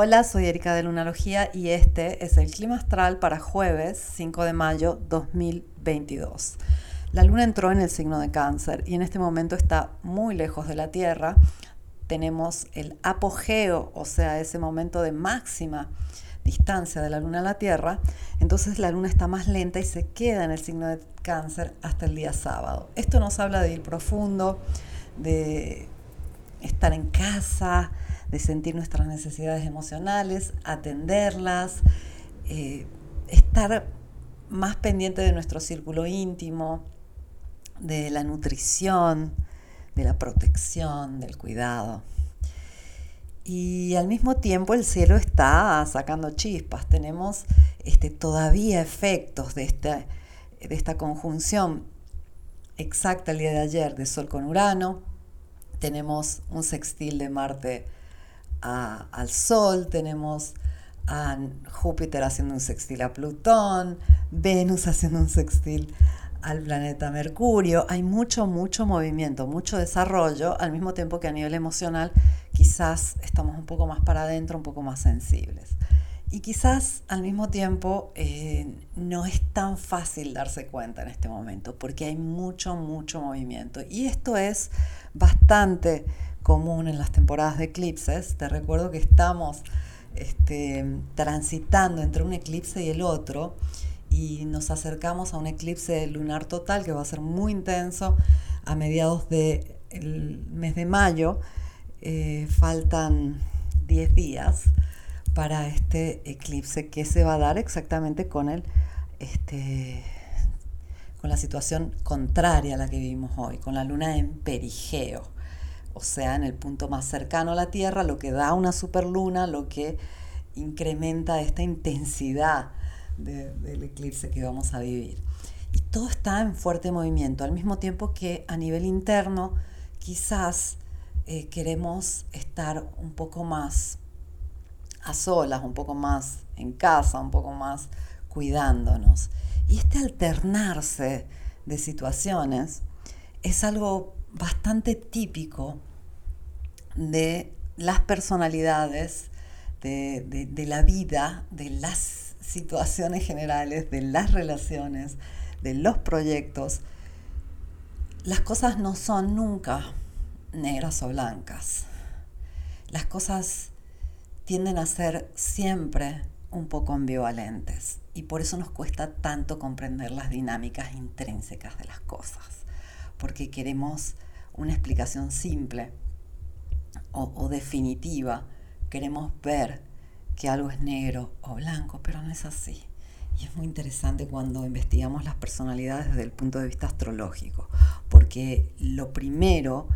Hola, soy Erika de Lunalogía y este es el clima astral para jueves 5 de mayo 2022. La luna entró en el signo de cáncer y en este momento está muy lejos de la Tierra. Tenemos el apogeo, o sea, ese momento de máxima distancia de la luna a la Tierra. Entonces la luna está más lenta y se queda en el signo de cáncer hasta el día sábado. Esto nos habla de ir profundo, de estar en casa, de sentir nuestras necesidades emocionales, atenderlas, eh, estar más pendiente de nuestro círculo íntimo, de la nutrición, de la protección, del cuidado. Y al mismo tiempo el cielo está sacando chispas. Tenemos este, todavía efectos de de esta conjunción exacta el día de ayer de Sol con Urano. Tenemos un sextil de Marte al Sol, tenemos a Júpiter haciendo un sextil a Plutón, Venus haciendo un sextil al planeta Mercurio. Hay mucho, mucho movimiento, mucho desarrollo, al mismo tiempo que a nivel emocional quizás estamos un poco más para adentro, un poco más sensibles. Y quizás al mismo tiempo eh, no es tan fácil darse cuenta en este momento, porque hay mucho, mucho movimiento. Y esto es bastante común en las temporadas de eclipses. Te recuerdo que estamos este, transitando entre un eclipse y el otro y nos acercamos a un eclipse lunar total que va a ser muy intenso a mediados del mes de mayo. Eh, faltan 10 días para este eclipse que se va a dar exactamente con el este, con la situación contraria a la que vivimos hoy, con la luna en perigeo o sea, en el punto más cercano a la Tierra, lo que da una superluna, lo que incrementa esta intensidad del eclipse que vamos a vivir. Y todo está en fuerte movimiento, al mismo tiempo que a nivel interno quizás eh, queremos estar un poco más a solas, un poco más en casa, un poco más cuidándonos. Y este alternarse de situaciones es algo bastante típico de las personalidades, de, la vida, de las situaciones generales, de las relaciones, de los proyectos, las cosas no son nunca negras o blancas. Las cosas tienden a ser siempre un poco ambivalentes y por eso nos cuesta tanto comprender las dinámicas intrínsecas de las cosas, porque queremos una explicación simple o, definitiva, queremos ver que algo es negro o blanco, pero no es así. Y es muy interesante cuando investigamos las personalidades desde el punto de vista astrológico, porque lo primero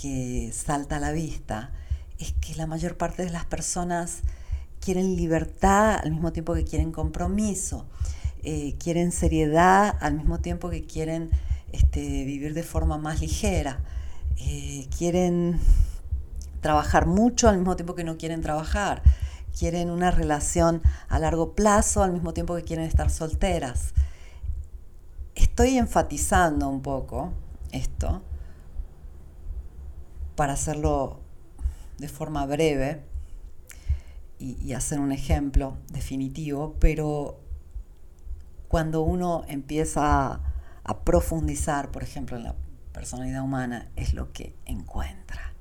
que salta a la vista es que la mayor parte de las personas quieren libertad al mismo tiempo que quieren compromiso, eh, quieren seriedad al mismo tiempo que quieren este, vivir de forma más ligera, eh, quieren trabajar mucho al mismo tiempo que no quieren trabajar. Quieren una relación a largo plazo al mismo tiempo que quieren estar solteras. Estoy enfatizando un poco esto para hacerlo de forma breve y, hacer un ejemplo definitivo, pero cuando uno empieza a profundizar, por ejemplo, en la personalidad humana, es lo que encuentra.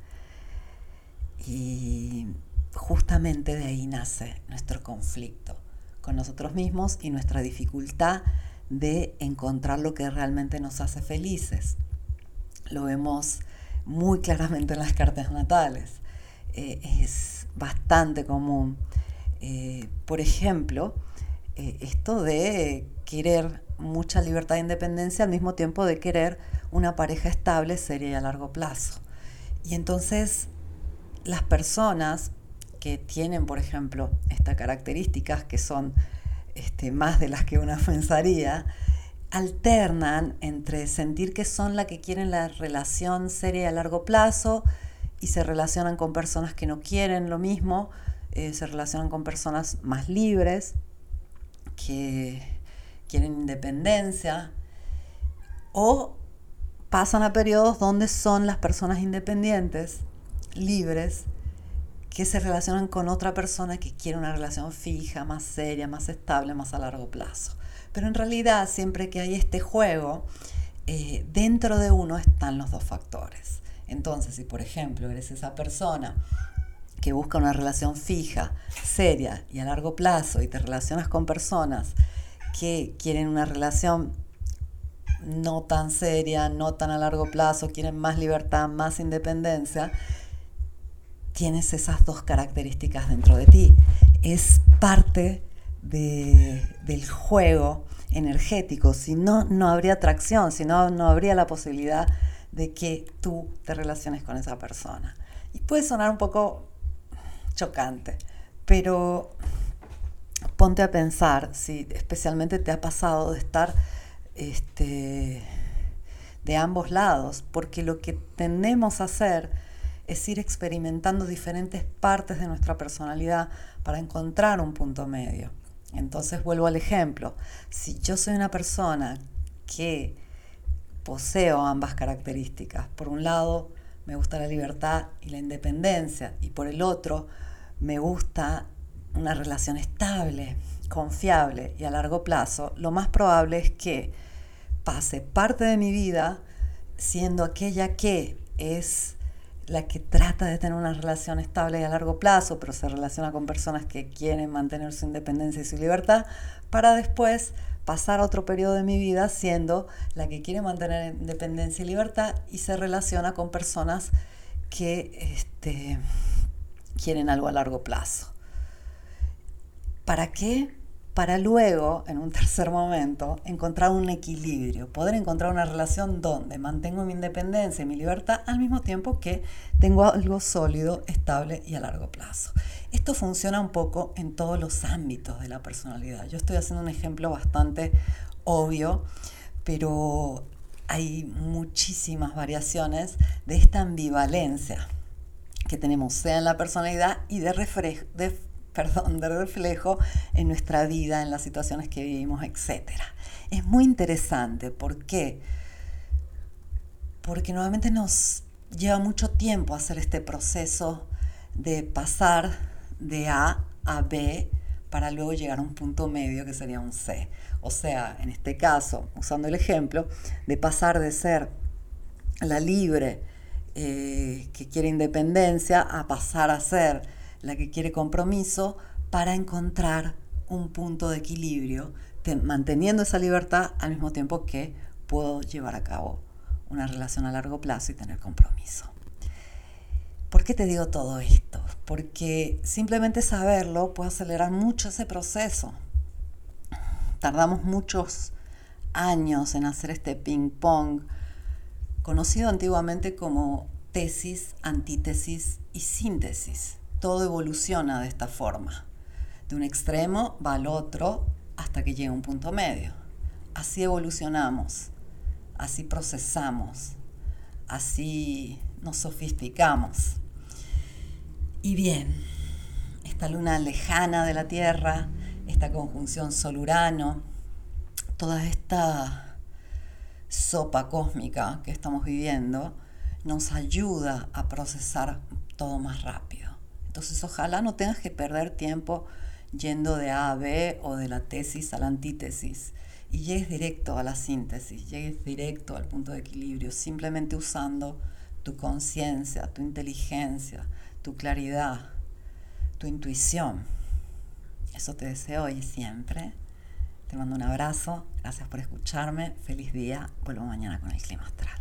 Y justamente de ahí nace nuestro conflicto con nosotros mismos y nuestra dificultad de encontrar lo que realmente nos hace felices. Lo vemos muy claramente en las cartas natales. Eh, es bastante común. Eh, por ejemplo, eh, esto de querer mucha libertad e independencia al mismo tiempo de querer una pareja estable, seria y a largo plazo. Y entonces las personas que tienen, por ejemplo, estas características que son este, más de las que una pensaría, alternan entre sentir que son la que quieren la relación seria a largo plazo y se relacionan con personas que no quieren lo mismo, eh, se relacionan con personas más libres, que quieren independencia, o pasan a periodos donde son las personas independientes libres que se relacionan con otra persona que quiere una relación fija, más seria, más estable, más a largo plazo. Pero en realidad, siempre que hay este juego, eh, dentro de uno están los dos factores. Entonces, si por ejemplo eres esa persona que busca una relación fija, seria y a largo plazo y te relacionas con personas que quieren una relación no tan seria, no tan a largo plazo, quieren más libertad, más independencia, tienes esas dos características dentro de ti. Es parte del juego energético, si no, no habría atracción, si no, no habría la posibilidad de que tú te relaciones con esa persona. Y puede sonar un poco chocante, pero ponte a pensar si especialmente te ha pasado de estar este, de ambos lados, porque lo que tendemos a hacer es ir experimentando diferentes partes de nuestra personalidad para encontrar un punto medio. Entonces vuelvo al ejemplo. Si yo soy una persona que poseo ambas características, por un lado me gusta la libertad y la independencia y por el otro me gusta una relación estable, confiable y a largo plazo, lo más probable es que pase parte de mi vida siendo aquella que es la que trata de tener una relación estable y a largo plazo, pero se relaciona con personas que quieren mantener su independencia y su libertad, para después pasar otro periodo de mi vida siendo la que quiere mantener independencia y libertad y se relaciona con personas que este, quieren algo a largo plazo. ¿Para qué? Para luego, en un tercer momento, encontrar un equilibrio, poder encontrar una relación donde mantengo mi independencia y mi libertad al mismo tiempo que tengo algo sólido, estable y a largo plazo. Esto funciona un poco en todos los ámbitos de la personalidad. Yo estoy haciendo un ejemplo bastante obvio, pero hay muchísimas variaciones de esta ambivalencia que tenemos, sea en la personalidad y de, de perdón, de reflejo en nuestra vida, en las situaciones que vivimos, etc. Es muy interesante. ¿Por qué? Porque nuevamente nos lleva mucho tiempo hacer este proceso de pasar de A a B para luego llegar a un punto medio que sería un C. O sea, en este caso, usando el ejemplo, de pasar de ser la libre eh, que quiere independencia a pasar a ser la que quiere compromiso, para encontrar un punto de equilibrio, manteniendo esa libertad al mismo tiempo que puedo llevar a cabo una relación a largo plazo y tener compromiso. ¿Por qué te digo todo esto? Porque simplemente saberlo puede acelerar mucho ese proceso. Tardamos muchos años en hacer este ping-pong, conocido antiguamente como tesis, antítesis y síntesis todo evoluciona de esta forma. De un extremo va al otro hasta que llega un punto medio. Así evolucionamos, así procesamos, así nos sofisticamos. Y bien, esta luna lejana de la Tierra, esta conjunción sol-urano, toda esta sopa cósmica que estamos viviendo, nos ayuda a procesar todo más rápido. Entonces ojalá no tengas que perder tiempo yendo de A a B o de la tesis a la antítesis y llegues directo a la síntesis, llegues directo al punto de equilibrio, simplemente usando tu conciencia, tu inteligencia, tu claridad, tu intuición. Eso te deseo hoy y siempre. Te mando un abrazo, gracias por escucharme, feliz día, vuelvo mañana con el clima astral.